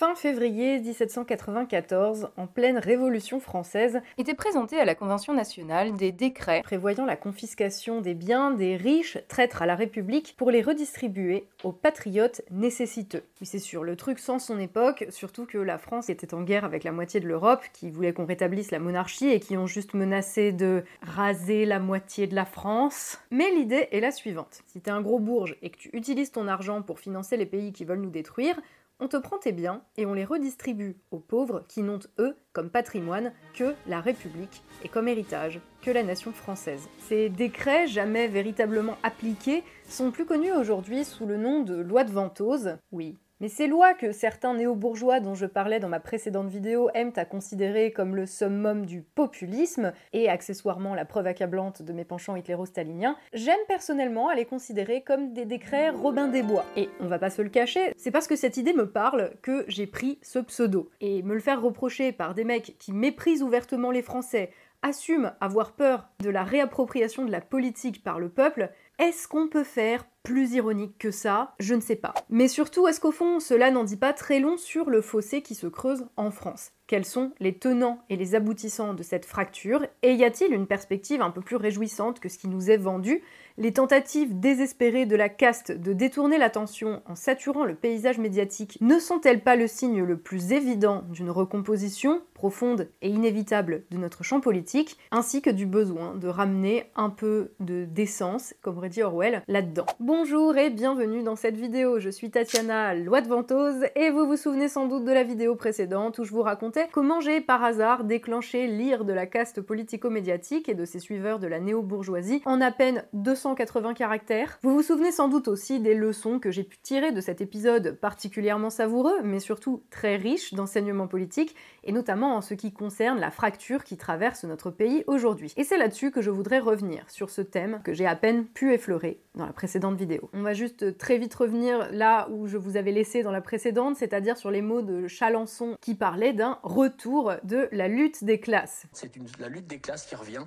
fin février 1794, en pleine Révolution française, étaient présentés à la Convention nationale des décrets prévoyant la confiscation des biens des riches traîtres à la République pour les redistribuer aux patriotes nécessiteux. C'est sûr, le truc sans son époque, surtout que la France était en guerre avec la moitié de l'Europe, qui voulait qu'on rétablisse la monarchie et qui ont juste menacé de raser la moitié de la France. Mais l'idée est la suivante. Si t'es un gros bourge et que tu utilises ton argent pour financer les pays qui veulent nous détruire, on te prend tes biens et on les redistribue aux pauvres qui n'ont, eux, comme patrimoine, que la République et comme héritage, que la nation française. Ces décrets, jamais véritablement appliqués, sont plus connus aujourd'hui sous le nom de loi de Ventose. Oui, mais ces lois que certains néo-bourgeois dont je parlais dans ma précédente vidéo aiment à considérer comme le summum du populisme, et accessoirement la preuve accablante de mes penchants hitléro-staliniens, j'aime personnellement à les considérer comme des décrets Robin des Bois. Et on va pas se le cacher, c'est parce que cette idée me parle que j'ai pris ce pseudo. Et me le faire reprocher par des mecs qui méprisent ouvertement les Français, assument avoir peur de la réappropriation de la politique par le peuple, est-ce qu'on peut faire plus ironique que ça Je ne sais pas. Mais surtout, est-ce qu'au fond, cela n'en dit pas très long sur le fossé qui se creuse en France? Quels sont les tenants et les aboutissants de cette fracture Et y a-t-il une perspective un peu plus réjouissante que ce qui nous est vendu? Les tentatives désespérées de la caste de détourner l'attention en saturant le paysage médiatique ne sont-elles pas le signe le plus évident d'une recomposition profonde et inévitable de notre champ politique, ainsi que du besoin de ramener un peu de décence, comme aurait dit Orwell, là-dedans? Bonjour et bienvenue dans cette vidéo, je suis Tatiana, loi de venteuse, et vous vous souvenez sans doute de la vidéo précédente où je vous racontais comment j'ai par hasard déclenché l'ire de la caste politico-médiatique et de ses suiveurs de la néo-bourgeoisie en à peine 280 caractères. Vous vous souvenez sans doute aussi des leçons que j'ai pu tirer de cet épisode particulièrement savoureux, mais surtout très riche d'enseignements politiques, et notamment en ce qui concerne la fracture qui traverse notre pays aujourd'hui. Et c'est là-dessus que je voudrais revenir, sur ce thème que j'ai à peine pu effleurer dans la précédente vidéo. On va juste très vite revenir là où je vous avais laissé dans la précédente, c'est-à-dire sur les mots de Chalençon qui parlait d'un retour de la lutte des classes. C'est la lutte des classes qui revient.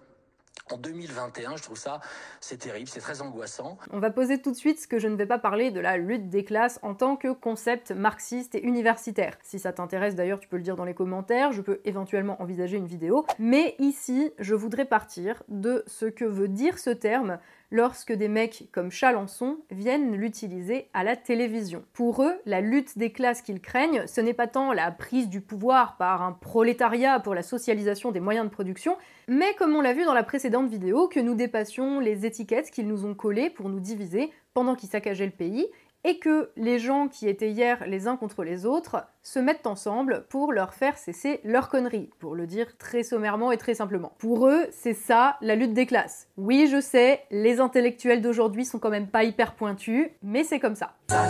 En 2021, je trouve ça, c'est terrible, c'est très angoissant. On va poser tout de suite que je ne vais pas parler de la lutte des classes en tant que concept marxiste et universitaire. Si ça t'intéresse d'ailleurs, tu peux le dire dans les commentaires, je peux éventuellement envisager une vidéo. Mais ici, je voudrais partir de ce que veut dire ce terme lorsque des mecs comme Chalençon viennent l'utiliser à la télévision. Pour eux, la lutte des classes qu'ils craignent, ce n'est pas tant la prise du pouvoir par un prolétariat pour la socialisation des moyens de production, mais comme on l'a vu dans la précédente vidéo, que nous dépassions les étiquettes qu'ils nous ont collées pour nous diviser pendant qu'ils saccageaient le pays, et que les gens qui étaient hier les uns contre les autres se mettent ensemble pour leur faire cesser leur conneries, pour le dire très sommairement et très simplement. Pour eux, c'est ça la lutte des classes. Oui, je sais, les intellectuels d'aujourd'hui sont quand même pas hyper pointus, mais c'est comme ça. Ça.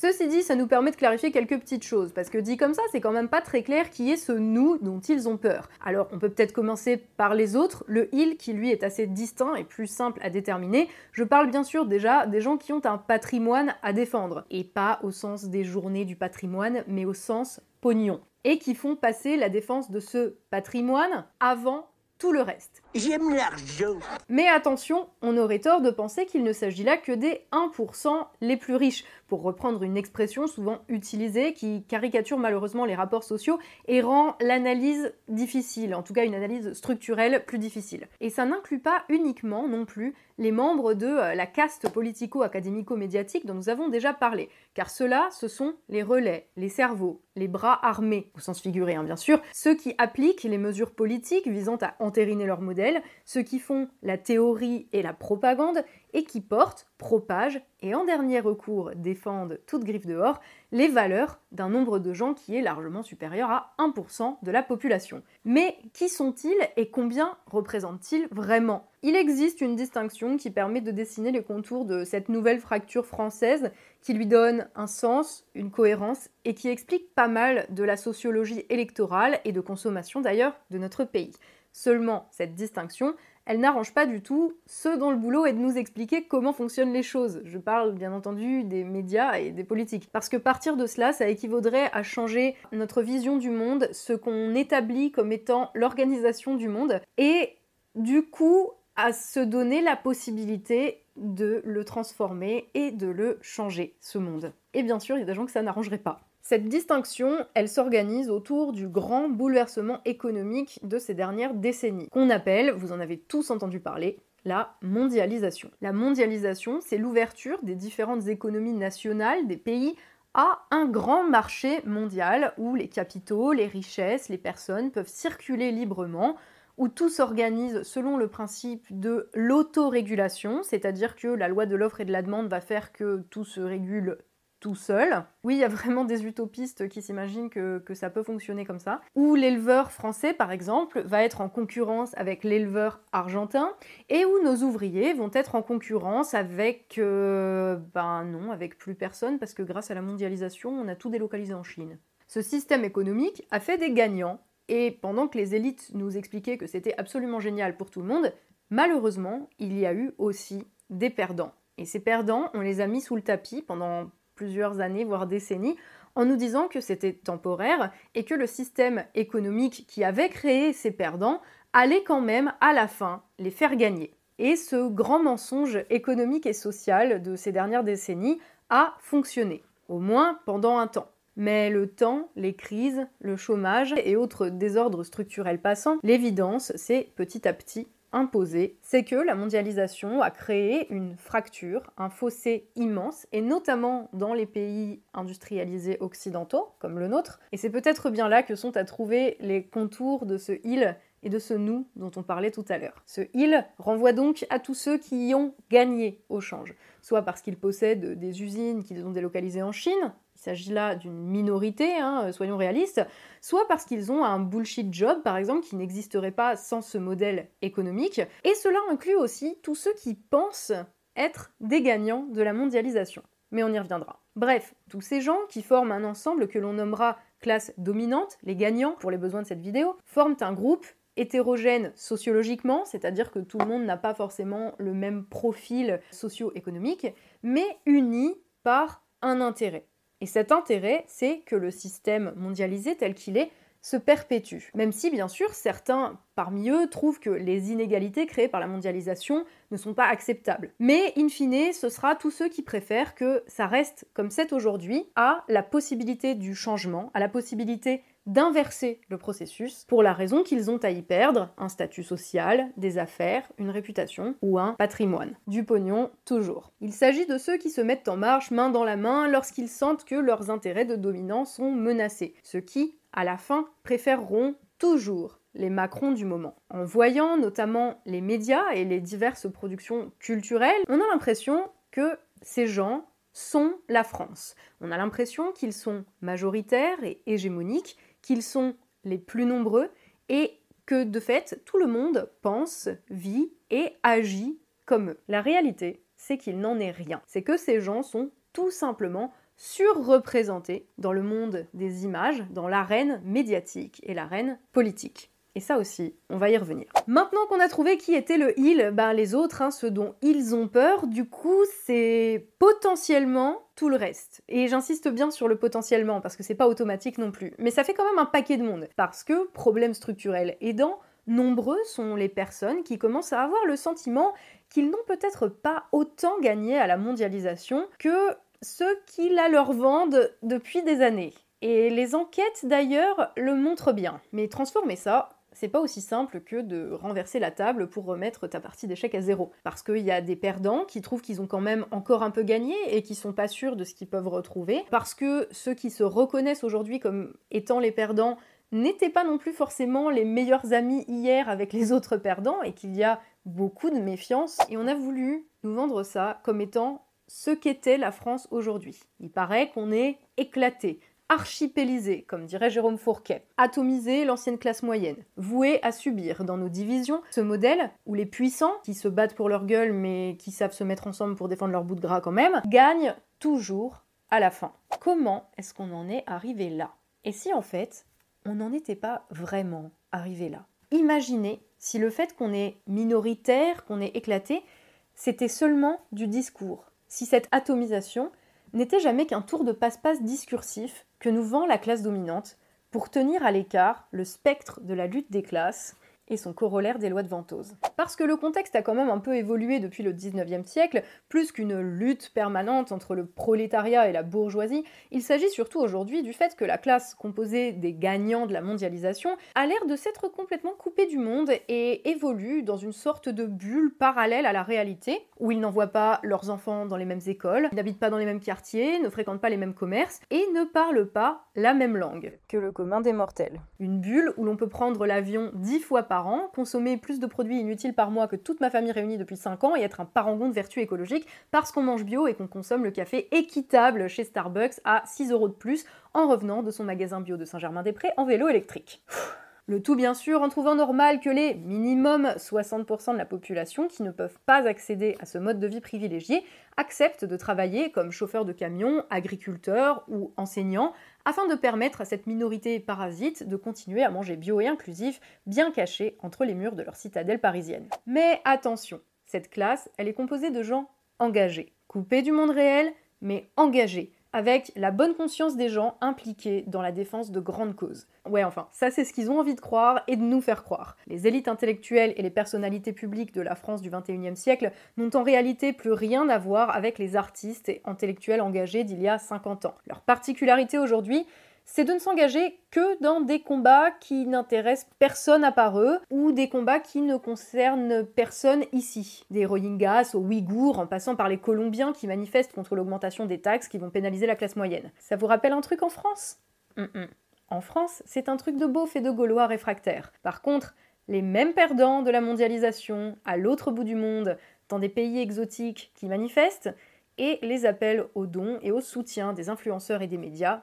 Ceci dit, ça nous permet de clarifier quelques petites choses, parce que dit comme ça, c'est quand même pas très clair qui est ce nous dont ils ont peur. Alors, on peut peut-être commencer par les autres, le il qui lui est assez distinct et plus simple à déterminer. Je parle bien sûr déjà des gens qui ont un patrimoine à défendre, et pas au sens des journées du patrimoine, mais au sens pognon, et qui font passer la défense de ce patrimoine avant tout le reste. J'aime l'argent. Mais attention, on aurait tort de penser qu'il ne s'agit là que des 1% les plus riches, pour reprendre une expression souvent utilisée qui caricature malheureusement les rapports sociaux et rend l'analyse difficile, en tout cas une analyse structurelle plus difficile. Et ça n'inclut pas uniquement non plus les membres de euh, la caste politico-académico-médiatique dont nous avons déjà parlé, car ceux-là, ce sont les relais, les cerveaux, les bras armés, au sens figuré hein, bien sûr, ceux qui appliquent les mesures politiques visant à entériner leur modèle, ceux qui font la théorie et la propagande, et qui portent, propagent et en dernier recours défendent toute griffe dehors les valeurs d'un nombre de gens qui est largement supérieur à 1% de la population. Mais qui sont-ils et combien représentent-ils vraiment? Il existe une distinction qui permet de dessiner les contours de cette nouvelle fracture française qui lui donne un sens, une cohérence et qui explique pas mal de la sociologie électorale et de consommation d'ailleurs de notre pays. Seulement, cette distinction, elle n'arrange pas du tout ceux dont le boulot est de nous expliquer comment fonctionnent les choses. Je parle bien entendu des médias et des politiques. Parce que partir de cela, ça équivaudrait à changer notre vision du monde, ce qu'on établit comme étant l'organisation du monde, et du coup à se donner la possibilité de le transformer et de le changer, ce monde. et bien sûr, il y a des gens que ça n'arrangerait pas. Cette distinction, elle s'organise autour du grand bouleversement économique de ces dernières décennies, qu'on appelle, vous en avez tous entendu parler, la mondialisation. La mondialisation, c'est l'ouverture des différentes économies nationales des pays à un grand marché mondial où les capitaux, les richesses, les personnes peuvent circuler librement, où tout s'organise selon le principe de l'autorégulation, c'est-à-dire que la loi de l'offre et de la demande va faire que tout se régule tout seul. Oui, il y a vraiment des utopistes qui s'imaginent que, ça peut fonctionner comme ça. Ou l'éleveur français, par exemple, va être en concurrence avec l'éleveur argentin, et où nos ouvriers vont être en concurrence avec... Euh, ben non, avec plus personne, parce que grâce à la mondialisation, on a tout délocalisé en Chine. Ce système économique a fait des gagnants, et pendant que les élites nous expliquaient que c'était absolument génial pour tout le monde, malheureusement, il y a eu aussi des perdants. Et ces perdants, on les a mis sous le tapis pendant plusieurs années, voire décennies, en nous disant que c'était temporaire et que le système économique qui avait créé ces perdants allait quand même à la fin les faire gagner. Et ce grand mensonge économique et social de ces dernières décennies a fonctionné, au moins pendant un temps. Mais le temps, les crises, le chômage et autres désordres structurels passants, l'évidence, c'est petit à petit imposé, c'est que la mondialisation a créé une fracture, un fossé immense, et notamment dans les pays industrialisés occidentaux, comme le nôtre. Et c'est peut-être bien là que sont à trouver les contours de ce il et de ce nous dont on parlait tout à l'heure. Ce il renvoie donc à tous ceux qui y ont gagné au change, soit parce qu'ils possèdent des usines qu'ils ont délocalisées en Chine, il s'agit là d'une minorité, hein, euh, soyons réalistes, soit parce qu'ils ont un bullshit job, par exemple, qui n'existerait pas sans ce modèle économique, et cela inclut aussi tous ceux qui pensent être des gagnants de la mondialisation. Mais on y reviendra. Bref, tous ces gens qui forment un ensemble que l'on nommera classe dominante, les gagnants pour les besoins de cette vidéo, forment un groupe hétérogène sociologiquement, c'est-à-dire que tout le monde n'a pas forcément le même profil socio-économique, mais uni par un intérêt. Et cet intérêt, c'est que le système mondialisé tel qu'il est se perpétue. Même si, bien sûr, certains parmi eux trouvent que les inégalités créées par la mondialisation ne sont pas acceptables. Mais, in fine, ce sera tous ceux qui préfèrent que ça reste comme c'est aujourd'hui, à la possibilité du changement, à la possibilité d'inverser le processus pour la raison qu'ils ont à y perdre un statut social, des affaires, une réputation ou un patrimoine. Du pognon, toujours. Il s'agit de ceux qui se mettent en marche main dans la main lorsqu'ils sentent que leurs intérêts de dominance sont menacés, ceux qui, à la fin, préféreront toujours les Macrons du moment. En voyant notamment les médias et les diverses productions culturelles, on a l'impression que ces gens sont la France. On a l'impression qu'ils sont majoritaires et hégémoniques qu'ils sont les plus nombreux et que de fait tout le monde pense, vit et agit comme eux. La réalité, c'est qu'il n'en est rien. C'est que ces gens sont tout simplement surreprésentés dans le monde des images, dans l'arène médiatique et l'arène politique. Et ça aussi, on va y revenir. Maintenant qu'on a trouvé qui était le il, ben les autres, hein, ceux dont ils ont peur, du coup, c'est potentiellement tout le reste. Et j'insiste bien sur le potentiellement, parce que c'est pas automatique non plus. Mais ça fait quand même un paquet de monde. Parce que, problème structurel aidant, nombreux sont les personnes qui commencent à avoir le sentiment qu'ils n'ont peut-être pas autant gagné à la mondialisation que ceux qui la leur vendent depuis des années. Et les enquêtes d'ailleurs le montrent bien. Mais transformer ça, c'est pas aussi simple que de renverser la table pour remettre ta partie d'échec à zéro. Parce qu'il y a des perdants qui trouvent qu'ils ont quand même encore un peu gagné et qui sont pas sûrs de ce qu'ils peuvent retrouver. Parce que ceux qui se reconnaissent aujourd'hui comme étant les perdants n'étaient pas non plus forcément les meilleurs amis hier avec les autres perdants et qu'il y a beaucoup de méfiance. Et on a voulu nous vendre ça comme étant ce qu'était la France aujourd'hui. Il paraît qu'on est éclaté, archipélisé, comme dirait Jérôme Fourquet, atomisé l'ancienne classe moyenne, voué à subir dans nos divisions ce modèle où les puissants, qui se battent pour leur gueule mais qui savent se mettre ensemble pour défendre leur bout de gras quand même, gagnent toujours à la fin. Comment est-ce qu'on en est arrivé là? Et si en fait, on n'en était pas vraiment arrivé là? Imaginez si le fait qu'on est minoritaire, qu'on est éclaté, c'était seulement du discours. Si cette atomisation n'était jamais qu'un tour de passe-passe discursif que nous vend la classe dominante pour tenir à l'écart le spectre de la lutte des classes et son corollaire des lois de Ventose. Parce que le contexte a quand même un peu évolué depuis le 19e siècle, plus qu'une lutte permanente entre le prolétariat et la bourgeoisie, il s'agit surtout aujourd'hui du fait que la classe composée des gagnants de la mondialisation a l'air de s'être complètement coupée du monde et évolue dans une sorte de bulle parallèle à la réalité, où ils n'envoient pas leurs enfants dans les mêmes écoles, n'habitent pas dans les mêmes quartiers, ne fréquentent pas les mêmes commerces et ne parlent pas la même langue que le commun des mortels. Une bulle où l'on peut prendre l'avion dix fois par consommer plus de produits inutiles par mois que toute ma famille réunie depuis 5 ans et être un parangon de vertu écologique parce qu'on mange bio et qu'on consomme le café équitable chez Starbucks à 6 euros de plus en revenant de son magasin bio de Saint-Germain-des-Prés en vélo électrique. Le tout bien sûr en trouvant normal que les minimum 60% de la population qui ne peuvent pas accéder à ce mode de vie privilégié acceptent de travailler comme chauffeur de camion, agriculteur ou enseignant afin de permettre à cette minorité parasite de continuer à manger bio et inclusif bien cachés entre les murs de leur citadelle parisienne. Mais attention, cette classe, elle est composée de gens engagés, coupés du monde réel, mais engagés avec la bonne conscience des gens impliqués dans la défense de grandes causes. Ouais, enfin, ça c'est ce qu'ils ont envie de croire et de nous faire croire. Les élites intellectuelles et les personnalités publiques de la France du XXIe siècle n'ont en réalité plus rien à voir avec les artistes et intellectuels engagés d'il y a 50 ans. Leur particularité aujourd'hui, c'est de ne s'engager que dans des combats qui n'intéressent personne à part eux, ou des combats qui ne concernent personne ici. Des Rohingyas aux Ouïghours, en passant par les Colombiens qui manifestent contre l'augmentation des taxes qui vont pénaliser la classe moyenne. Ça vous rappelle un truc en France? En France, c'est un truc de beauf et de gaulois réfractaires. Par contre, les mêmes perdants de la mondialisation, à l'autre bout du monde, dans des pays exotiques qui manifestent, et les appels aux dons et au soutien des influenceurs et des médias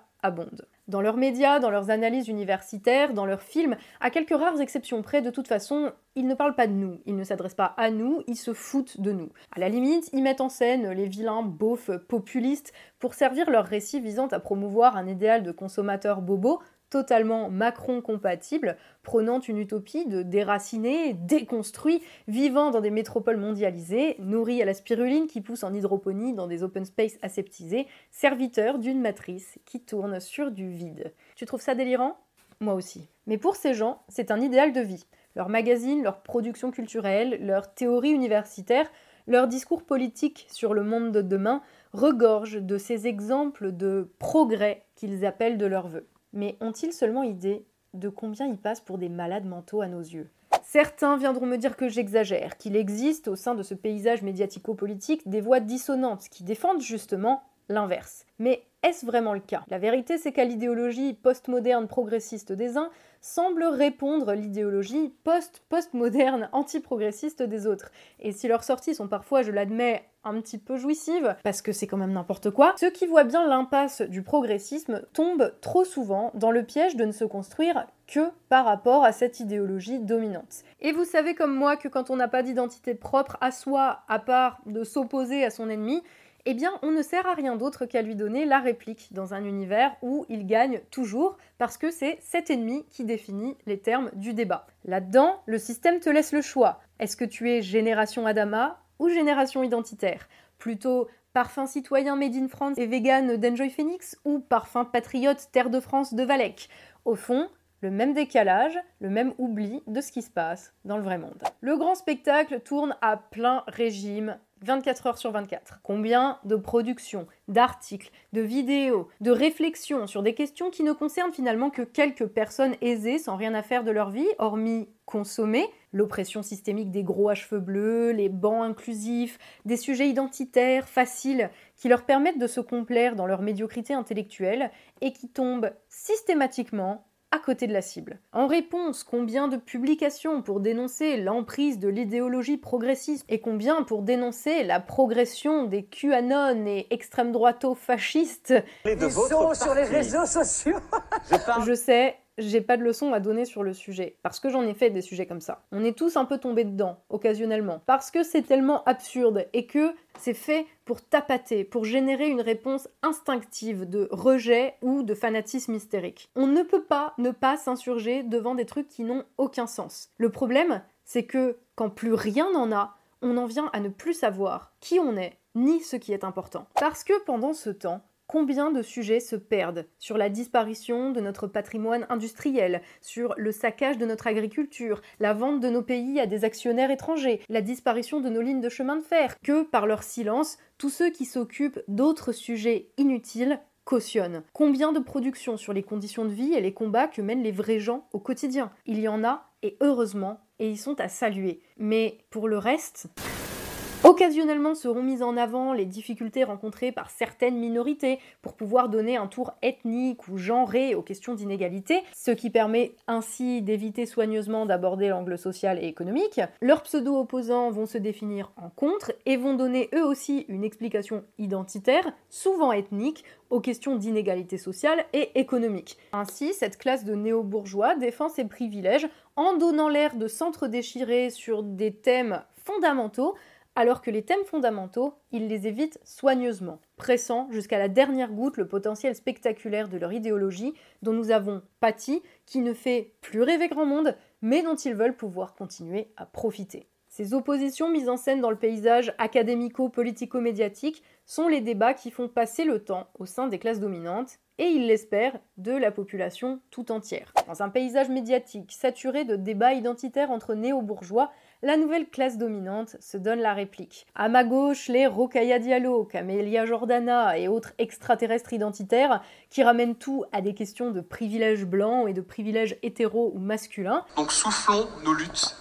Dans leurs médias, dans leurs analyses universitaires, dans leurs films, à quelques rares exceptions près, de toute façon, ils ne parlent pas de nous, ils ne s'adressent pas à nous, ils se foutent de nous. À la limite, ils mettent en scène les vilains beaufs populistes pour servir leur récit visant à promouvoir un idéal de consommateur bobo totalement Macron-compatible, prônant une utopie de déracinés, déconstruits, vivant dans des métropoles mondialisées, nourris à la spiruline qui pousse en hydroponie dans des open space aseptisés, serviteurs d'une matrice qui tourne sur du vide. Tu trouves ça délirant? Moi aussi. Mais pour ces gens, c'est un idéal de vie. Leurs magazines, leur production culturelle, leurs théories universitaires, leur discours politique sur le monde de demain regorgent de ces exemples de progrès qu'ils appellent de leur vœu mais ont-ils seulement idée de combien ils passent pour des malades mentaux à nos yeux? Certains viendront me dire que j'exagère, qu'il existe au sein de ce paysage médiatico-politique des voix dissonantes qui défendent justement l'inverse. Mais est-ce vraiment le cas? La vérité, c'est qu'à l'idéologie postmoderne progressiste des uns semble répondre l'idéologie post-postmoderne anti-progressiste des autres. Et si leurs sorties sont parfois, je l'admets, un petit peu jouissives, parce que c'est quand même n'importe quoi, ceux qui voient bien l'impasse du progressisme tombent trop souvent dans le piège de ne se construire que par rapport à cette idéologie dominante. Et vous savez comme moi que quand on n'a pas d'identité propre à soi, à part de s'opposer à son ennemi, eh bien on ne sert à rien d'autre qu'à lui donner la réplique dans un univers où il gagne toujours, parce que c'est cet ennemi qui définit les termes du débat. Là-dedans, le système te laisse le choix. Est-ce que tu es génération Adama ou génération identitaire? Plutôt parfum citoyen made in France et vegan d'Enjoy Phoenix ou parfum patriote Terre de France de Valec Au fond, le même décalage, le même oubli de ce qui se passe dans le vrai monde. Le grand spectacle tourne à plein régime 24 heures sur 24. Combien de productions, d'articles, de vidéos, de réflexions sur des questions qui ne concernent finalement que quelques personnes aisées sans rien à faire de leur vie, hormis consommer, l'oppression systémique des gros à cheveux bleus, les bancs inclusifs, des sujets identitaires faciles qui leur permettent de se complaire dans leur médiocrité intellectuelle et qui tombent systématiquement à côté de la cible. En réponse, combien de publications pour dénoncer l'emprise de l'idéologie progressiste et combien pour dénoncer la progression des QAnon et extrême droito fascistes Ils sont sur les réseaux sociaux. Je sais, j'ai pas de leçon à donner sur le sujet, parce que j'en ai fait des sujets comme ça. On est tous un peu tombés dedans, occasionnellement, parce que c'est tellement absurde et que c'est fait pour tapater, pour générer une réponse instinctive de rejet ou de fanatisme hystérique. On ne peut pas ne pas s'insurger devant des trucs qui n'ont aucun sens. Le problème, c'est que quand plus rien n'en a, on en vient à ne plus savoir qui on est, ni ce qui est important. Parce que pendant ce temps, Combien de sujets se perdent sur la disparition de notre patrimoine industriel, sur le saccage de notre agriculture, la vente de nos pays à des actionnaires étrangers, la disparition de nos lignes de chemin de fer, que par leur silence, tous ceux qui s'occupent d'autres sujets inutiles cautionnent. Combien de productions sur les conditions de vie et les combats que mènent les vrais gens au quotidien? Il y en a, et heureusement, et ils sont à saluer. Mais pour le reste... Occasionnellement seront mises en avant les difficultés rencontrées par certaines minorités pour pouvoir donner un tour ethnique ou genré aux questions d'inégalité, ce qui permet ainsi d'éviter soigneusement d'aborder l'angle social et économique. Leurs pseudo-opposants vont se définir en contre et vont donner eux aussi une explication identitaire, souvent ethnique, aux questions d'inégalité sociale et économique. Ainsi, cette classe de néo-bourgeois défend ses privilèges en donnant l'air de centre déchiré sur des thèmes fondamentaux alors que les thèmes fondamentaux, ils les évitent soigneusement, pressant jusqu'à la dernière goutte le potentiel spectaculaire de leur idéologie dont nous avons pâti, qui ne fait plus rêver grand monde, mais dont ils veulent pouvoir continuer à profiter. Ces oppositions mises en scène dans le paysage académico-politico-médiatique sont les débats qui font passer le temps au sein des classes dominantes et, ils l'espèrent, de la population tout entière. Dans un paysage médiatique saturé de débats identitaires entre néo-bourgeois, la nouvelle classe dominante se donne la réplique. À ma gauche, les Rokaya Diallo, Camélia Jordana et autres extraterrestres identitaires qui ramènent tout à des questions de privilèges blancs et de privilèges hétéros ou masculins. Donc soufflons nos luttes.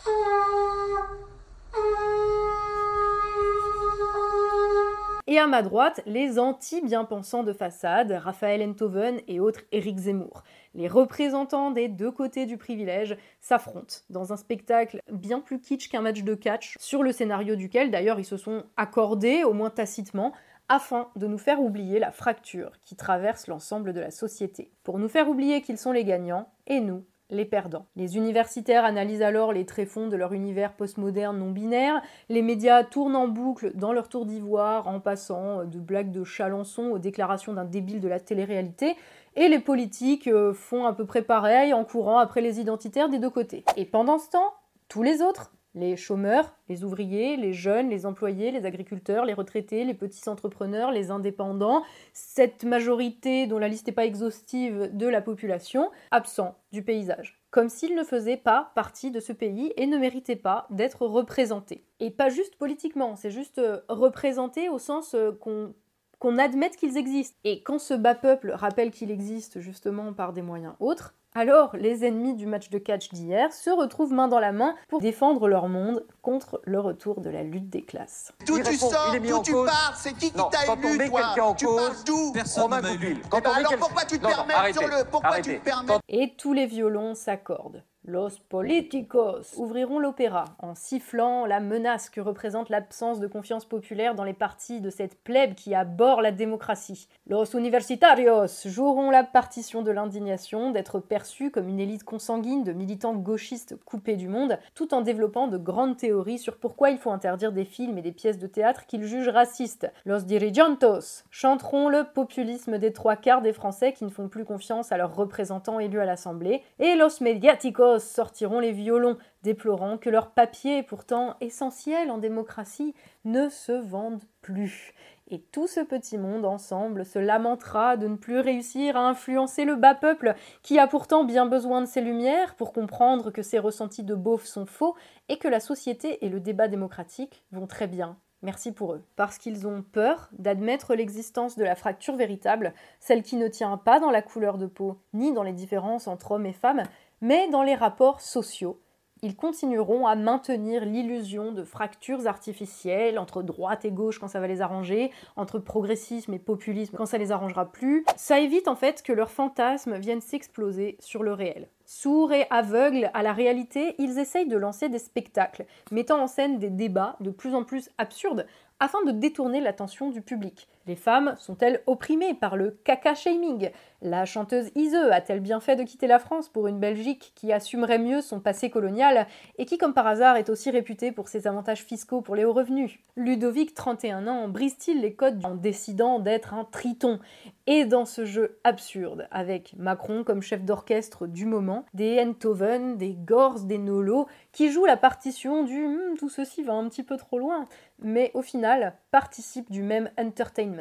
Et à ma droite, les anti-bien-pensants de façade, Raphaël Enthoven et autres Éric Zemmour. Les représentants des deux côtés du privilège s'affrontent dans un spectacle bien plus kitsch qu'un match de catch, sur le scénario duquel d'ailleurs ils se sont accordés, au moins tacitement, afin de nous faire oublier la fracture qui traverse l'ensemble de la société. Pour nous faire oublier qu'ils sont les gagnants, et nous, les perdants. Les universitaires analysent alors les tréfonds de leur univers postmoderne non binaire, les médias tournent en boucle dans leur tour d'ivoire en passant de blagues de Chalençon aux déclarations d'un débile de la télé-réalité, et les politiques euh, font à peu près pareil en courant après les identitaires des deux côtés. Et pendant ce temps, tous les autres, les chômeurs, les ouvriers, les jeunes, les employés, les agriculteurs, les retraités, les petits entrepreneurs, les indépendants, cette majorité dont la liste n'est pas exhaustive de la population, absents du paysage. Comme s'ils ne faisaient pas partie de ce pays et ne méritaient pas d'être représentés. Et pas juste politiquement, c'est juste euh, représentés au sens euh, qu'on qu'on admette qu'ils existent. Et quand ce bas peuple rappelle qu'il existe justement par des moyens autres, alors, les ennemis du match de catch d'hier se retrouvent main dans la main pour défendre leur monde contre le retour de la lutte des classes. D'où tu sors, d'où tu pars, c'est qui qui t'a élu, toi Tu pars d'où Personne ne m'a élu. Ben alors pourquoi tu te permets sur le... Pourquoi tu te permets Et tous les violons s'accordent. Los políticos ouvriront l'opéra en sifflant la menace que représente l'absence de confiance populaire dans les partis de cette plèbe qui aborde la démocratie. Los universitarios joueront la partition de l'indignation d'être perçus comme une élite consanguine de militants gauchistes coupés du monde, tout en développant de grandes théories sur pourquoi il faut interdire des films et des pièces de théâtre qu'ils jugent racistes. Los dirigentos chanteront le populisme des trois quarts des Français qui ne font plus confiance à leurs représentants élus à l'Assemblée, et los mediáticos sortiront les violons, déplorant que leurs papiers, pourtant essentiels en démocratie, ne se vendent plus. Et tout ce petit monde ensemble se lamentera de ne plus réussir à influencer le bas peuple, qui a pourtant bien besoin de ces lumières pour comprendre que ses ressentis de beauf sont faux et que la société et le débat démocratique vont très bien. Merci pour eux. Parce qu'ils ont peur d'admettre l'existence de la fracture véritable, celle qui ne tient pas dans la couleur de peau, ni dans les différences entre hommes et femmes, mais dans les rapports sociaux, ils continueront à maintenir l'illusion de fractures artificielles entre droite et gauche quand ça va les arranger, entre progressisme et populisme quand ça les arrangera plus. Ça évite en fait que leurs fantasmes viennent s'exploser sur le réel. Sourds et aveugles à la réalité, ils essayent de lancer des spectacles, mettant en scène des débats de plus en plus absurdes, afin de détourner l'attention du public. Les femmes sont-elles opprimées par le caca-shaming La chanteuse Ise a-t-elle bien fait de quitter la France pour une Belgique qui assumerait mieux son passé colonial et qui, comme par hasard, est aussi réputée pour ses avantages fiscaux pour les hauts revenus? Ludovic, 31 ans, brise-t-il les codes en décidant d'être un triton? Et dans ce jeu absurde, avec Macron comme chef d'orchestre du moment, des Enthoven, des Gors, des Nolo, qui jouent la partition du hm, tout ceci va un petit peu trop loin, mais au final participent du même entertainment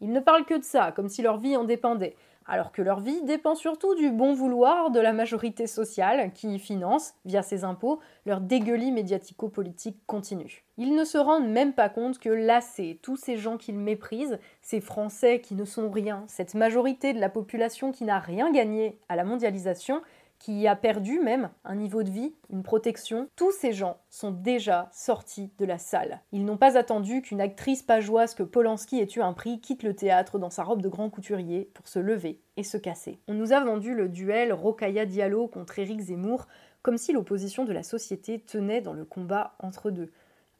Ils ne parlent que de ça, comme si leur vie en dépendait alors que leur vie dépend surtout du bon vouloir de la majorité sociale qui finance, via ses impôts, leur dégueulis médiatico-politique continu. Ils ne se rendent même pas compte que lassés, tous ces gens qu'ils méprisent, ces Français qui ne sont rien, cette majorité de la population qui n'a rien gagné à la mondialisation, qui a perdu même un niveau de vie, une protection, tous ces gens sont déjà sortis de la salle. Ils n'ont pas attendu qu'une actrice pageoise que Polanski ait eu un prix quitte le théâtre dans sa robe de grand couturier pour se lever et se casser. On nous a vendu le duel Rokaya Diallo contre Éric Zemmour comme si l'opposition de la société tenait dans le combat entre deux.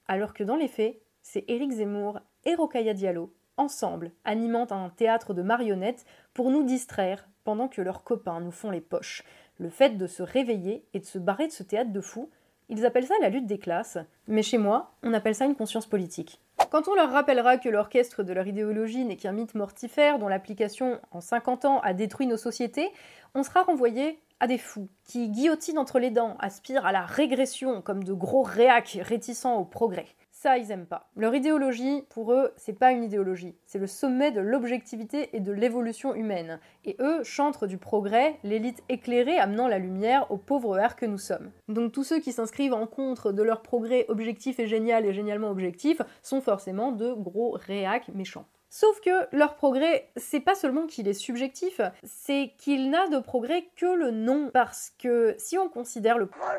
Alors que dans les faits, c'est Éric Zemmour et Rokaya Diallo, ensemble, animant un théâtre de marionnettes pour nous distraire pendant que leurs copains nous font les poches le fait de se réveiller et de se barrer de ce théâtre de fou, ils appellent ça la lutte des classes, mais chez moi, on appelle ça une conscience politique. Quand on leur rappellera que l'orchestre de leur idéologie n'est qu'un mythe mortifère dont l'application en 50 ans a détruit nos sociétés, on sera renvoyé à des fous qui guillotinent entre les dents, aspirent à la régression comme de gros réacs réticents au progrès. Ça, ils aiment pas. Leur idéologie, pour eux, c'est pas une idéologie. C'est le sommet de l'objectivité et de l'évolution humaine. Et eux chantent du progrès, l'élite éclairée amenant la lumière aux pauvres airs que nous sommes. Donc tous ceux qui s'inscrivent en contre de leur progrès objectif et génial et génialement objectif sont forcément de gros réacs méchants. Sauf que leur progrès, c'est pas seulement qu'il est subjectif, c'est qu'il n'a de progrès que le nom. Parce que si on considère le progrès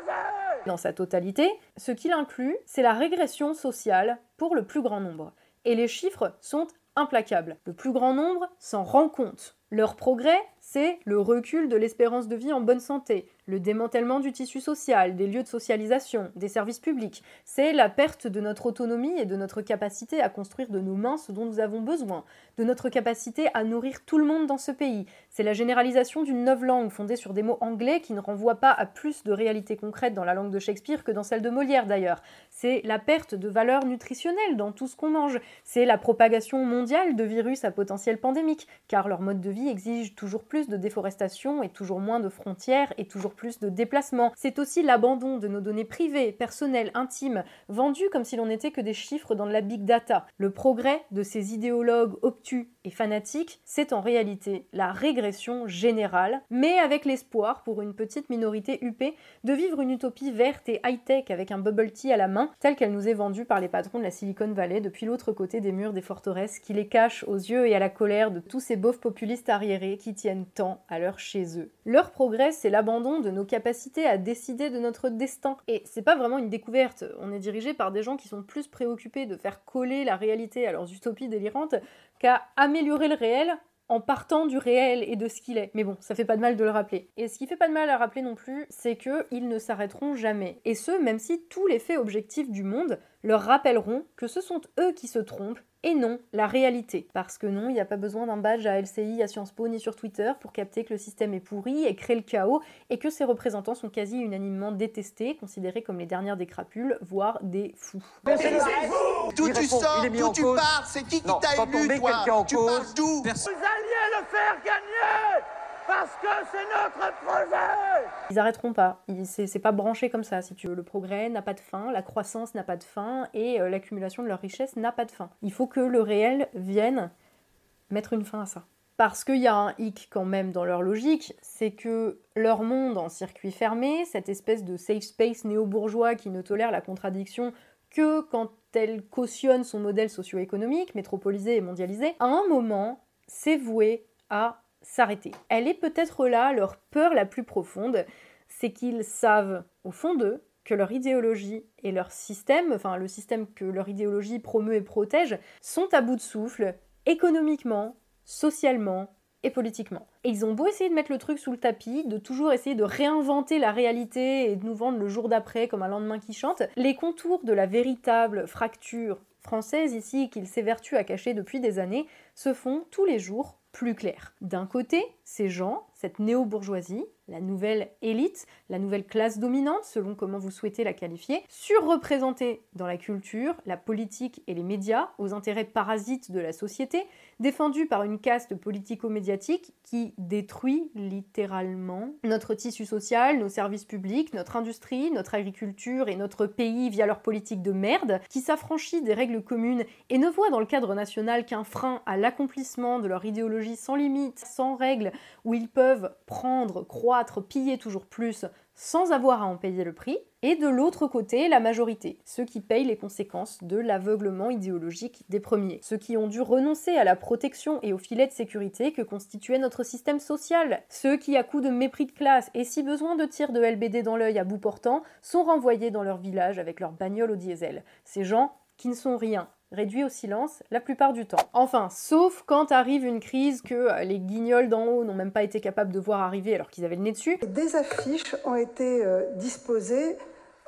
dans sa totalité, ce qu'il inclut, c'est la régression sociale pour le plus grand nombre. Et les chiffres sont implacables. Le plus grand nombre s'en rend compte. Leur progrès, c'est le recul de l'espérance de vie en bonne santé, le démantèlement du tissu social, des lieux de socialisation, des services publics. C'est la perte de notre autonomie et de notre capacité à construire de nos mains ce dont nous avons besoin, de notre capacité à nourrir tout le monde dans ce pays. C'est la généralisation d'une nouvelle langue fondée sur des mots anglais qui ne renvoient pas à plus de réalité concrète dans la langue de Shakespeare que dans celle de Molière d'ailleurs. C'est la perte de valeurs nutritionnelles dans tout ce qu'on mange. C'est la propagation mondiale de virus à potentiel pandémique, car leur mode de vie exige toujours plus de déforestation et toujours moins de frontières et toujours plus de déplacements. C'est aussi l'abandon de nos données privées, personnelles, intimes, vendues comme si l'on n'était que des chiffres dans la big data. Le progrès de ces idéologues obtus et fanatiques, c'est en réalité la régression générale, mais avec l'espoir pour une petite minorité huppée de vivre une utopie verte et high-tech avec un bubble tea à la main, telle qu'elle nous est vendue par les patrons de la Silicon Valley depuis l'autre côté des murs des forteresses qui les cachent aux yeux et à la colère de tous ces beaufs populistes arriérés qui tiennent tant à leur chez eux. Leur progrès, c'est l'abandon de nos capacités à décider de notre destin. Et c'est pas vraiment une découverte, on est dirigé par des gens qui sont plus préoccupés de faire coller la réalité à leurs utopies délirantes qu'à améliorer le réel en partant du réel et de ce qu'il est. Mais bon, ça fait pas de mal de le rappeler. Et ce qui fait pas de mal à rappeler non plus, c'est que ils ne s'arrêteront jamais. Et ce, même si tous les faits objectifs du monde leur rappelleront que ce sont eux qui se trompent et non la réalité. Parce que non, il n'y a pas besoin d'un badge à LCI, à Sciences Po ni sur Twitter pour capter que le système est pourri et créer le chaos et que ses représentants sont quasi unanimement détestés, considérés comme les dernières des crapules, voire des fous. Mais c'est vous D'où tu sors D'où tu pars? C'est qui qui t'a élu, toi? Tu parles d'où? Vous alliez le faire gagner parce que c'est notre projet Ils arrêteront pas. C'est pas branché comme ça, si tu veux. Le progrès n'a pas de fin, la croissance n'a pas de fin et euh, l'accumulation de leur richesse n'a pas de fin. Il faut que le réel vienne mettre une fin à ça. Parce qu'il y a un hic quand même dans leur logique, c'est que leur monde en circuit fermé, cette espèce de safe space néo-bourgeois qui ne tolère la contradiction que quand elle cautionne son modèle socio-économique, métropolisé et mondialisé, à un moment, c'est voué à s'arrêter. Elle est peut-être là leur peur la plus profonde, c'est qu'ils savent au fond d'eux que leur idéologie et leur système, enfin le système que leur idéologie promeut et protège, sont à bout de souffle, économiquement, socialement et politiquement. Et ils ont beau essayer de mettre le truc sous le tapis, de toujours essayer de réinventer la réalité et de nous vendre le jour d'après comme un lendemain qui chante, les contours de la véritable fracture française ici qu'ils s'évertuent à cacher depuis des années se font tous les jours plus clair. D'un côté, ces gens, cette néo-bourgeoisie, la nouvelle élite, la nouvelle classe dominante, selon comment vous souhaitez la qualifier, surreprésentée dans la culture, la politique et les médias, aux intérêts parasites de la société, défendu par une caste politico-médiatique qui détruit littéralement notre tissu social, nos services publics, notre industrie, notre agriculture et notre pays via leur politique de merde, qui s'affranchit des règles communes et ne voit dans le cadre national qu'un frein à l'accomplissement de leur idéologie sans limite, sans règles, où ils peuvent prendre, croître, piller toujours plus sans avoir à en payer le prix, et de l'autre côté, la majorité, ceux qui payent les conséquences de l'aveuglement idéologique des premiers, ceux qui ont dû renoncer à la protection et au filet de sécurité que constituait notre système social, ceux qui, à coup de mépris de classe et si besoin de tirs de LBD dans l'œil à bout portant, sont renvoyés dans leur village avec leur bagnole au diesel. Ces gens qui ne sont rien, réduit au silence la plupart du temps. Enfin, sauf quand arrive une crise que euh, les guignols d'en haut n'ont même pas été capables de voir arriver alors qu'ils avaient le nez dessus. Des affiches ont été euh, disposées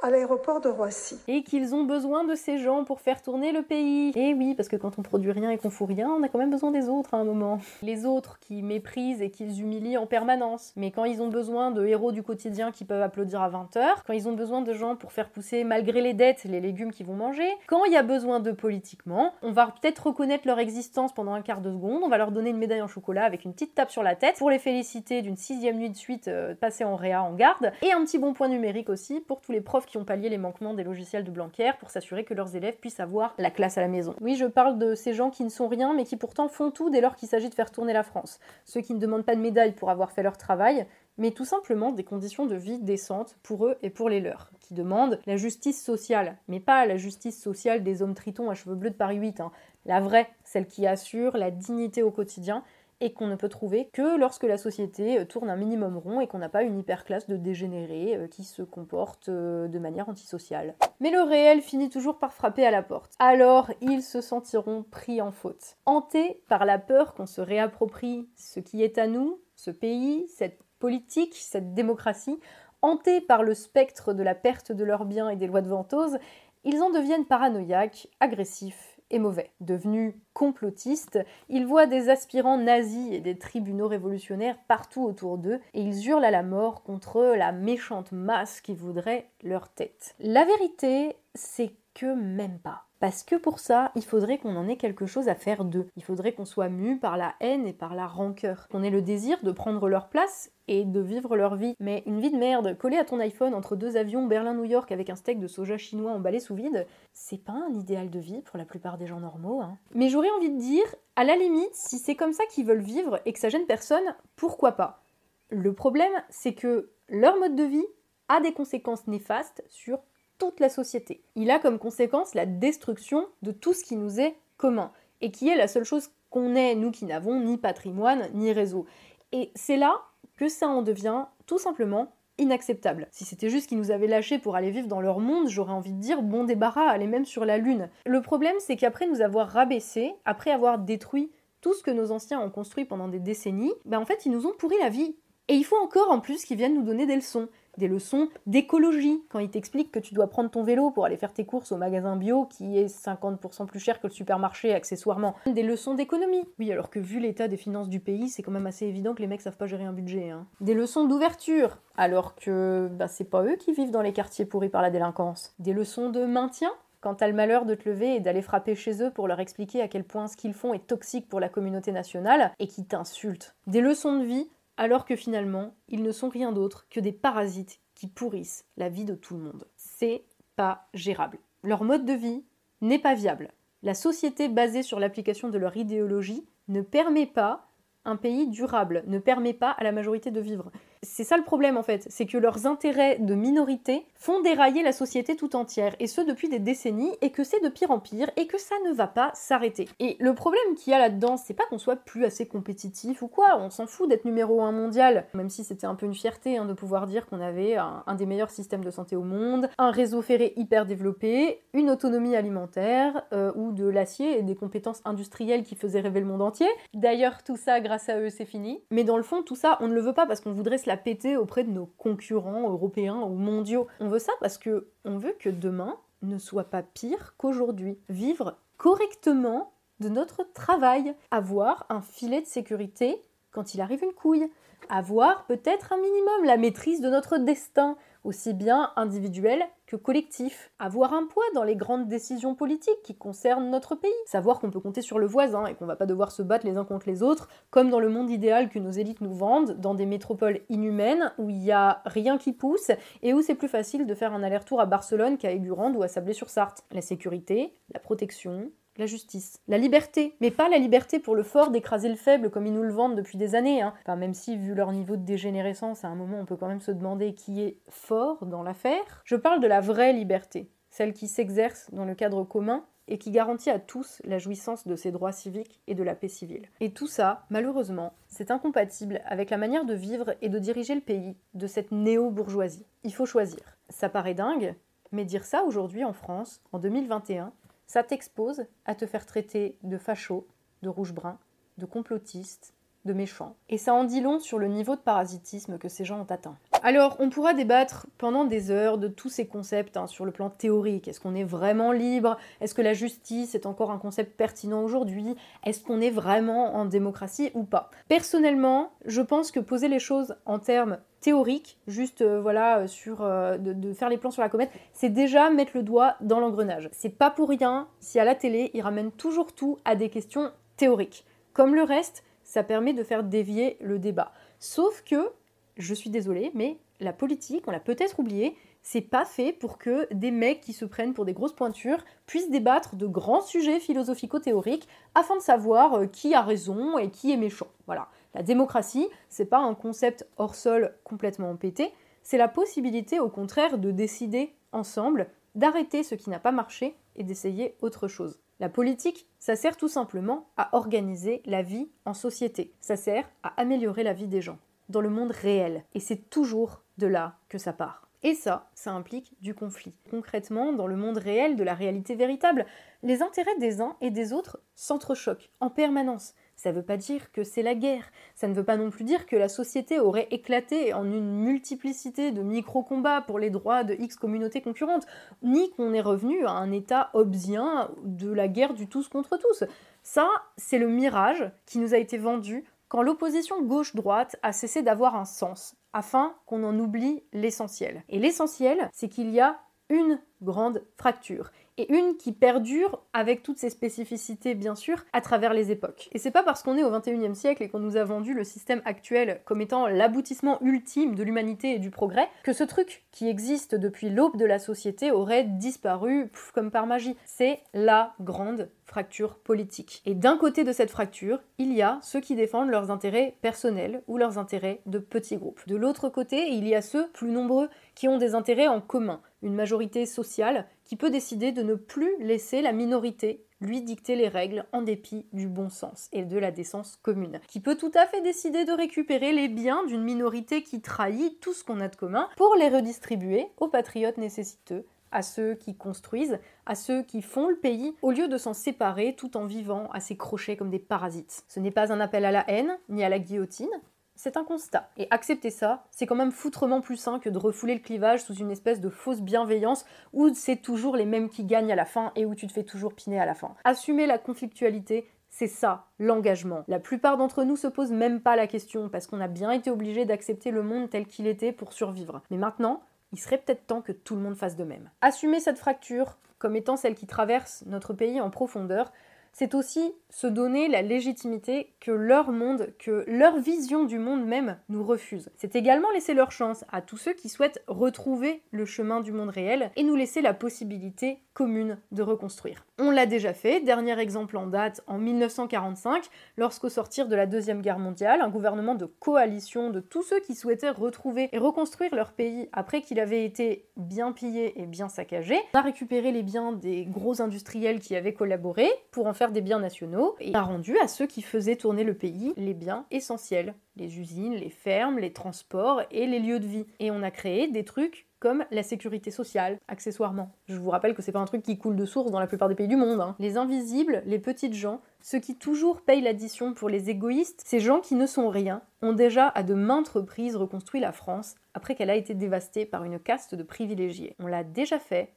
à l'aéroport de Roissy. Et qu'ils ont besoin de ces gens pour faire tourner le pays. Et oui, parce que quand on produit rien et qu'on fout rien, on a quand même besoin des autres à un moment. Les autres qui méprisent et qu'ils humilient en permanence. Mais quand ils ont besoin de héros du quotidien qui peuvent applaudir à 20h, quand ils ont besoin de gens pour faire pousser malgré les dettes les légumes qu'ils vont manger, quand il y a besoin de politiquement, on va peut-être reconnaître leur existence pendant un quart de seconde, on va leur donner une médaille en chocolat avec une petite tape sur la tête pour les féliciter d'une sixième nuit de suite euh, passée en réa en garde, et un petit bon point numérique aussi pour tous les profs qui ont pallié les manquements des logiciels de Blanquer pour s'assurer que leurs élèves puissent avoir la classe à la maison. Oui, je parle de ces gens qui ne sont rien mais qui pourtant font tout dès lors qu'il s'agit de faire tourner la France. Ceux qui ne demandent pas de médaille pour avoir fait leur travail, mais tout simplement des conditions de vie décentes pour eux et pour les leurs, qui demandent la justice sociale, mais pas la justice sociale des hommes tritons à cheveux bleus de Paris 8, hein. la vraie, celle qui assure la dignité au quotidien et qu'on ne peut trouver que lorsque la société euh, tourne un minimum rond et qu'on n'a pas une hyperclasse de dégénérés euh, qui se comportent euh, de manière antisociale. Mais le réel finit toujours par frapper à la porte. Alors ils se sentiront pris en faute. Hantés par la peur qu'on se réapproprie ce qui est à nous, ce pays, cette politique, cette démocratie, hantés par le spectre de la perte de leurs biens et des lois de ventose, ils en deviennent paranoïaques, agressifs et mauvais. Devenus complotistes, ils voient des aspirants nazis et des tribunaux révolutionnaires partout autour d'eux et ils hurlent à la mort contre la méchante masse qui voudrait leur tête. La vérité, c'est que même pas. Parce que pour ça, il faudrait qu'on en ait quelque chose à faire d'eux. Il faudrait qu'on soit mu par la haine et par la rancœur. Qu'on ait le désir de prendre leur place et de vivre leur vie. Mais une vie de merde, collée à ton iPhone entre deux avions Berlin-New York avec un steak de soja chinois emballé sous vide, c'est pas un idéal de vie pour la plupart des gens normaux. Hein. Mais j'aurais envie de dire, à la limite, si c'est comme ça qu'ils veulent vivre et que ça gêne personne, pourquoi pas? Le problème, c'est que leur mode de vie a des conséquences néfastes sur toute la société. Il a comme conséquence la destruction de tout ce qui nous est commun, et qui est la seule chose qu'on ait, nous qui n'avons ni patrimoine ni réseau. Et c'est là que ça en devient tout simplement inacceptable. Si c'était juste qu'ils nous avaient lâchés pour aller vivre dans leur monde, j'aurais envie de dire bon débarras, aller même sur la Lune. Le problème, c'est qu'après nous avoir rabaissés, après avoir détruit tout ce que nos anciens ont construit pendant des décennies, ben en fait, ils nous ont pourri la vie. Et il faut encore en plus qu'ils viennent nous donner des leçons des leçons d'écologie, quand il t'explique que tu dois prendre ton vélo pour aller faire tes courses au magasin bio qui est 50% plus cher que le supermarché accessoirement. Des leçons d'économie. Oui, alors que vu l'état des finances du pays, c'est quand même assez évident que les mecs savent pas gérer un budget. Hein. Des leçons d'ouverture, alors que bah, c'est pas eux qui vivent dans les quartiers pourris par la délinquance. Des leçons de maintien, quand t'as le malheur de te lever et d'aller frapper chez eux pour leur expliquer à quel point ce qu'ils font est toxique pour la communauté nationale et qui t'insultent. Des leçons de vie alors que finalement, ils ne sont rien d'autre que des parasites qui pourrissent la vie de tout le monde. C'est pas gérable. Leur mode de vie n'est pas viable. La société basée sur l'application de leur idéologie ne permet pas un pays durable, ne permet pas à la majorité de vivre. C'est ça le problème en fait, c'est que leurs intérêts de minorité font dérailler la société tout entière, et ce depuis des décennies, et que c'est de pire en pire, et que ça ne va pas s'arrêter. Et le problème qu'il y a là-dedans, c'est pas qu'on soit plus assez compétitif ou quoi, on s'en fout d'être numéro un mondial, même si c'était un peu une fierté hein, de pouvoir dire qu'on avait un, des meilleurs systèmes de santé au monde, un réseau ferré hyper développé, une autonomie alimentaire, euh, ou de l'acier et des compétences industrielles qui faisaient rêver le monde entier. D'ailleurs, tout ça, grâce à eux, c'est fini. Mais dans le fond, tout ça, on ne le veut pas parce qu'on voudrait se péter auprès de nos concurrents européens ou mondiaux. On veut ça parce que on veut que demain ne soit pas pire qu'aujourd'hui. Vivre correctement de notre travail, avoir un filet de sécurité quand il arrive une couille, avoir peut-être un minimum la maîtrise de notre destin. Aussi bien individuel que collectif. Avoir un poids dans les grandes décisions politiques qui concernent notre pays. Savoir qu'on peut compter sur le voisin et qu'on va pas devoir se battre les uns contre les autres, comme dans le monde idéal que nos élites nous vendent, dans des métropoles inhumaines où il y a rien qui pousse et où c'est plus facile de faire un aller-retour à Barcelone qu'à Aigurande ou à Sablé-sur-Sarthe. La sécurité, la protection, la justice, la liberté, mais pas la liberté pour le fort d'écraser le faible comme ils nous le vendent depuis des années. Hein. Enfin, même si, vu leur niveau de dégénérescence, à un moment, on peut quand même se demander qui est fort dans l'affaire. Je parle de la vraie liberté, celle qui s'exerce dans le cadre commun et qui garantit à tous la jouissance de ses droits civiques et de la paix civile. Et tout ça, malheureusement, c'est incompatible avec la manière de vivre et de diriger le pays de cette néo-bourgeoisie. Il faut choisir. Ça paraît dingue, mais dire ça aujourd'hui en France, en 2021, ça t'expose à te faire traiter de facho, de rouge-brun, de complotiste, de méchant. Et ça en dit long sur le niveau de parasitisme que ces gens ont atteint. Alors, on pourra débattre pendant des heures de tous ces concepts hein, sur le plan théorique. Est-ce qu'on est vraiment libre? Est-ce que la justice est encore un concept pertinent aujourd'hui? Est-ce qu'on est vraiment en démocratie ou pas? Personnellement, je pense que poser les choses en termes théorique, juste euh, voilà, euh, sur euh, de, faire les plans sur la comète, c'est déjà mettre le doigt dans l'engrenage. C'est pas pour rien si à la télé, ils ramènent toujours tout à des questions théoriques. Comme le reste, ça permet de faire dévier le débat. Sauf que, je suis désolée, mais la politique, on l'a peut-être oublié, c'est pas fait pour que des mecs qui se prennent pour des grosses pointures puissent débattre de grands sujets philosophico-théoriques afin de savoir qui a raison et qui est méchant. Voilà. La démocratie, c'est pas un concept hors sol complètement pété, c'est la possibilité au contraire de décider ensemble, d'arrêter ce qui n'a pas marché et d'essayer autre chose. La politique, ça sert tout simplement à organiser la vie en société. Ça sert à améliorer la vie des gens, dans le monde réel. Et c'est toujours de là que ça part. Et ça, ça implique du conflit. Concrètement, dans le monde réel de la réalité véritable, les intérêts des uns et des autres s'entrechoquent en permanence. Ça ne veut pas dire que c'est la guerre. Ça ne veut pas non plus dire que la société aurait éclaté en une multiplicité de micro-combats pour les droits de X communautés concurrentes, ni qu'on est revenu à un état obsien de la guerre du tous contre tous. Ça, c'est le mirage qui nous a été vendu quand l'opposition gauche-droite a cessé d'avoir un sens, afin qu'on en oublie l'essentiel. Et l'essentiel, c'est qu'il y a une grande fracture et une qui perdure avec toutes ses spécificités bien sûr à travers les époques. Et c'est pas parce qu'on est au 21e siècle et qu'on nous a vendu le système actuel comme étant l'aboutissement ultime de l'humanité et du progrès que ce truc qui existe depuis l'aube de la société aurait disparu comme par magie. C'est la grande fracture politique. Et d'un côté de cette fracture, il y a ceux qui défendent leurs intérêts personnels ou leurs intérêts de petits groupes. De l'autre côté, il y a ceux, plus nombreux, qui ont des intérêts en commun, une majorité sociale qui peut décider de ne plus laisser la minorité lui dicter les règles en dépit du bon sens et de la décence commune, qui peut tout à fait décider de récupérer les biens d'une minorité qui trahit tout ce qu'on a de commun pour les redistribuer aux patriotes nécessiteux, à ceux qui construisent, à ceux qui font le pays, au lieu de s'en séparer tout en vivant à ses crochets comme des parasites. Ce n'est pas un appel à la haine, ni à la guillotine, c'est un constat. Et accepter ça, c'est quand même foutrement plus sain que de refouler le clivage sous une espèce de fausse bienveillance où c'est toujours les mêmes qui gagnent à la fin et où tu te fais toujours piner à la fin. Assumer la conflictualité, c'est ça, l'engagement. La plupart d'entre nous se posent même pas la question parce qu'on a bien été obligé d'accepter le monde tel qu'il était pour survivre. Mais maintenant, il serait peut-être temps que tout le monde fasse de même. Assumer cette fracture comme étant celle qui traverse notre pays en profondeur, c'est aussi se donner la légitimité que leur monde, que leur vision du monde même nous refuse. C'est également laisser leur chance à tous ceux qui souhaitent retrouver le chemin du monde réel et nous laisser la possibilité commune de reconstruire. On l'a déjà fait, dernier exemple en date, en 1945, lorsqu'au sortir de la Deuxième Guerre mondiale, un gouvernement de coalition de tous ceux qui souhaitaient retrouver et reconstruire leur pays après qu'il avait été bien pillé et bien saccagé, a récupéré les biens des gros industriels qui avaient collaboré pour en faire des biens nationaux et a rendu à ceux qui faisaient tourner le pays les biens essentiels, les usines, les fermes, les transports et les lieux de vie. Et on a créé des trucs comme la sécurité sociale, accessoirement. Je vous rappelle que c'est pas un truc qui coule de source dans la plupart des pays du monde. Hein. Les invisibles, les petites gens, ceux qui toujours payent l'addition pour les égoïstes, ces gens qui ne sont rien, ont déjà à de maintes reprises reconstruit la France après qu'elle a été dévastée par une caste de privilégiés. On l'a déjà fait,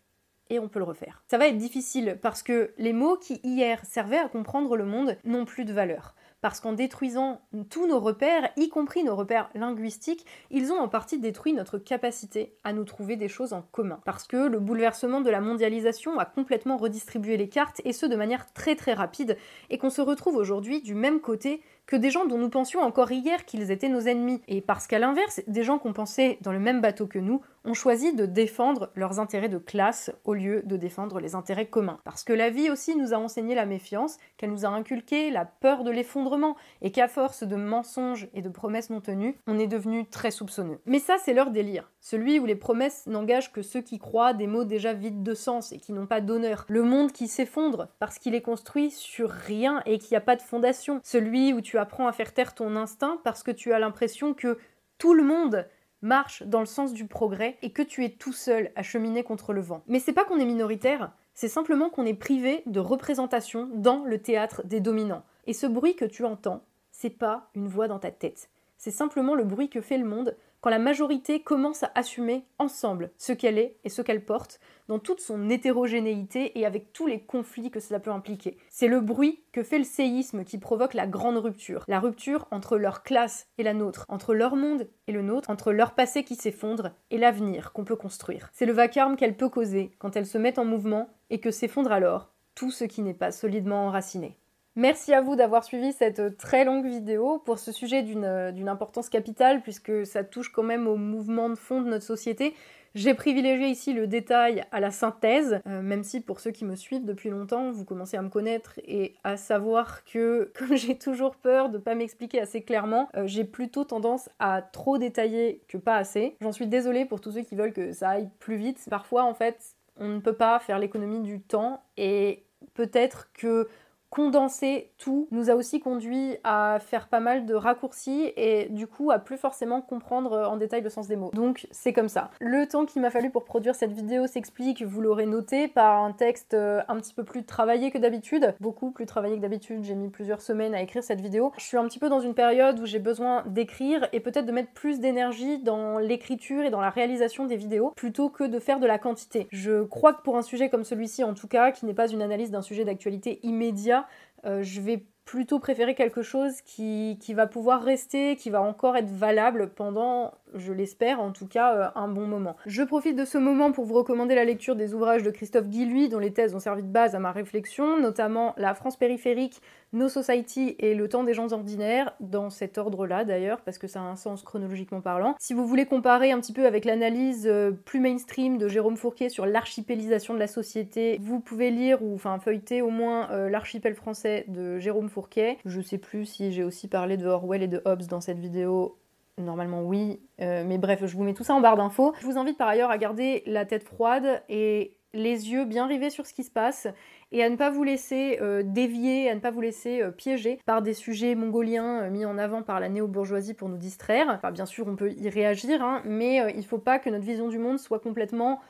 et on peut le refaire. Ça va être difficile parce que les mots qui hier servaient à comprendre le monde n'ont plus de valeur. Parce qu'en détruisant tous nos repères, y compris nos repères linguistiques, ils ont en partie détruit notre capacité à nous trouver des choses en commun. Parce que le bouleversement de la mondialisation a complètement redistribué les cartes, et ce de manière très très rapide, et qu'on se retrouve aujourd'hui du même côté que des gens dont nous pensions encore hier qu'ils étaient nos ennemis. Et parce qu'à l'inverse, des gens qu'on pensait dans le même bateau que nous ont choisi de défendre leurs intérêts de classe au lieu de défendre les intérêts communs. Parce que la vie aussi nous a enseigné la méfiance, qu'elle nous a inculqué la peur de l'effondrement, et qu'à force de mensonges et de promesses non tenues, on est devenu très soupçonneux. Mais ça, c'est leur délire. Celui où les promesses n'engagent que ceux qui croient des mots déjà vides de sens et qui n'ont pas d'honneur. Le monde qui s'effondre parce qu'il est construit sur rien et qu'il n'y a pas de fondation. Celui où apprends à faire taire ton instinct parce que tu as l'impression que tout le monde marche dans le sens du progrès et que tu es tout seul à cheminer contre le vent. Mais c'est pas qu'on est minoritaire, c'est simplement qu'on est privé de représentation dans le théâtre des dominants. Et ce bruit que tu entends, c'est pas une voix dans ta tête. C'est simplement le bruit que fait le monde quand la majorité commence à assumer ensemble ce qu'elle est et ce qu'elle porte, dans toute son hétérogénéité et avec tous les conflits que cela peut impliquer. C'est le bruit que fait le séisme qui provoque la grande rupture, la rupture entre leur classe et la nôtre, entre leur monde et le nôtre, entre leur passé qui s'effondre et l'avenir qu'on peut construire. C'est le vacarme qu'elle peut causer quand elle se met en mouvement et que s'effondre alors tout ce qui n'est pas solidement enraciné. Merci à vous d'avoir suivi cette très longue vidéo pour ce sujet d'une importance capitale puisque ça touche quand même au mouvement de fond de notre société. J'ai privilégié ici le détail à la synthèse, euh, même si pour ceux qui me suivent depuis longtemps, vous commencez à me connaître et à savoir que comme j'ai toujours peur de pas m'expliquer assez clairement, euh, j'ai plutôt tendance à trop détailler que pas assez. J'en suis désolée pour tous ceux qui veulent que ça aille plus vite. Parfois en fait, on ne peut pas faire l'économie du temps et peut-être que condenser tout nous a aussi conduit à faire pas mal de raccourcis et du coup à plus forcément comprendre en détail le sens des mots. Donc c'est comme ça. Le temps qu'il m'a fallu pour produire cette vidéo s'explique, vous l'aurez noté, par un texte euh, un petit peu plus travaillé que d'habitude. Beaucoup plus travaillé que d'habitude, j'ai mis plusieurs semaines à écrire cette vidéo. Je suis un petit peu dans une période où j'ai besoin d'écrire et peut-être de mettre plus d'énergie dans l'écriture et dans la réalisation des vidéos plutôt que de faire de la quantité. Je crois que pour un sujet comme celui-ci en tout cas, qui n'est pas une analyse d'un sujet d'actualité immédiat, euh, je vais plutôt préférer quelque chose qui, qui, va pouvoir rester, qui va encore être valable pendant je l'espère en tout cas, euh, un bon moment. Je profite de ce moment pour vous recommander la lecture des ouvrages de Christophe Guilluy, dont les thèses ont servi de base à ma réflexion, notamment La France périphérique, No Society et Le temps des gens ordinaires, dans cet ordre-là d'ailleurs, parce que ça a un sens chronologiquement parlant. Si vous voulez comparer un petit peu avec l'analyse euh, plus mainstream de Jérôme Fourquet sur l'archipélisation de la société, vous pouvez lire ou enfin feuilleter au moins euh, l'archipel français de Jérôme Fourquet. Je sais plus si j'ai aussi parlé de Orwell et de Hobbes dans cette vidéo, Normalement oui, euh, mais bref, je vous mets tout ça en barre d'infos. Je vous invite par ailleurs à garder la tête froide et les yeux bien rivés sur ce qui se passe et à ne pas vous laisser euh, dévier, à ne pas vous laisser euh, piéger par des sujets mongoliens mis en avant par la néo-bourgeoisie pour nous distraire. Enfin, bien sûr, on peut y réagir, hein, mais il ne faut pas que notre vision du monde soit complètement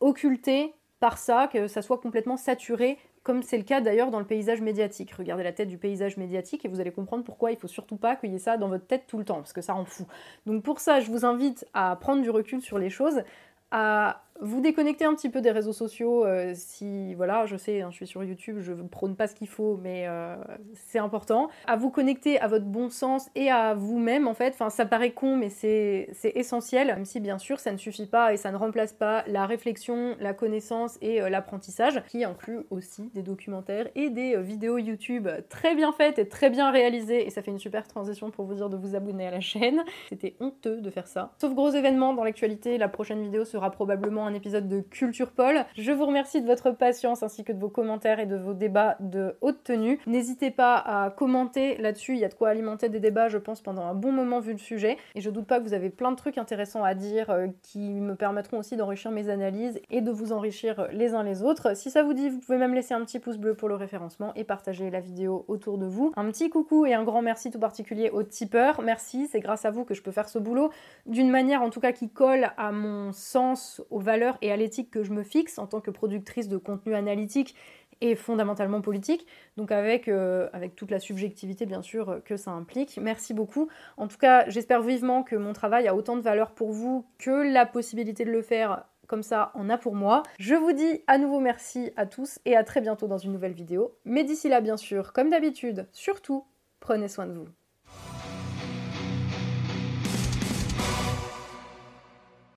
occultée par ça, que ça soit complètement saturé comme c'est le cas d'ailleurs dans le paysage médiatique. Regardez la tête du paysage médiatique et vous allez comprendre pourquoi il faut surtout pas accueillir ça dans votre tête tout le temps, parce que ça rend fou. Donc pour ça, je vous invite à prendre du recul sur les choses, à vous déconnecter un petit peu des réseaux sociaux euh, si voilà je sais hein, je suis sur YouTube je ne prône pas ce qu'il faut mais euh, c'est important. À vous connecter à votre bon sens et à vous-même en fait enfin ça paraît con mais c'est essentiel même si bien sûr ça ne suffit pas et ça ne remplace pas la réflexion la connaissance et euh, l'apprentissage qui inclut aussi des documentaires et des vidéos YouTube très bien faites et très bien réalisées. Et ça fait une super transition pour vous dire de vous abonner à la chaîne. C'était honteux de faire ça. Sauf gros événements dans l'actualité. La prochaine vidéo sera probablement un épisode de Culture Paul. Je vous remercie de votre patience ainsi que de vos commentaires et de vos débats de haute tenue. N'hésitez pas à commenter là-dessus, il y a de quoi alimenter des débats, je pense, pendant un bon moment vu le sujet. Et je doute pas que vous avez plein de trucs intéressants à dire euh, qui me permettront aussi d'enrichir mes analyses et de vous enrichir les uns les autres. Si ça vous dit, vous pouvez même laisser un petit pouce bleu pour le référencement et partager la vidéo autour de vous. Un petit coucou et un grand merci tout particulier aux tipeurs. Merci, c'est grâce à vous que je peux faire ce boulot d'une manière en tout cas qui colle à mon sens, aux et à l'éthique que je me fixe en tant que productrice de contenu analytique et fondamentalement politique, donc avec, euh, avec toute la subjectivité bien sûr que ça implique. Merci beaucoup. En tout cas, j'espère vivement que mon travail a autant de valeur pour vous que la possibilité de le faire comme ça en a pour moi. Je vous dis à nouveau merci à tous et à très bientôt dans une nouvelle vidéo. Mais d'ici là, bien sûr, comme d'habitude, surtout, Prenez soin de vous.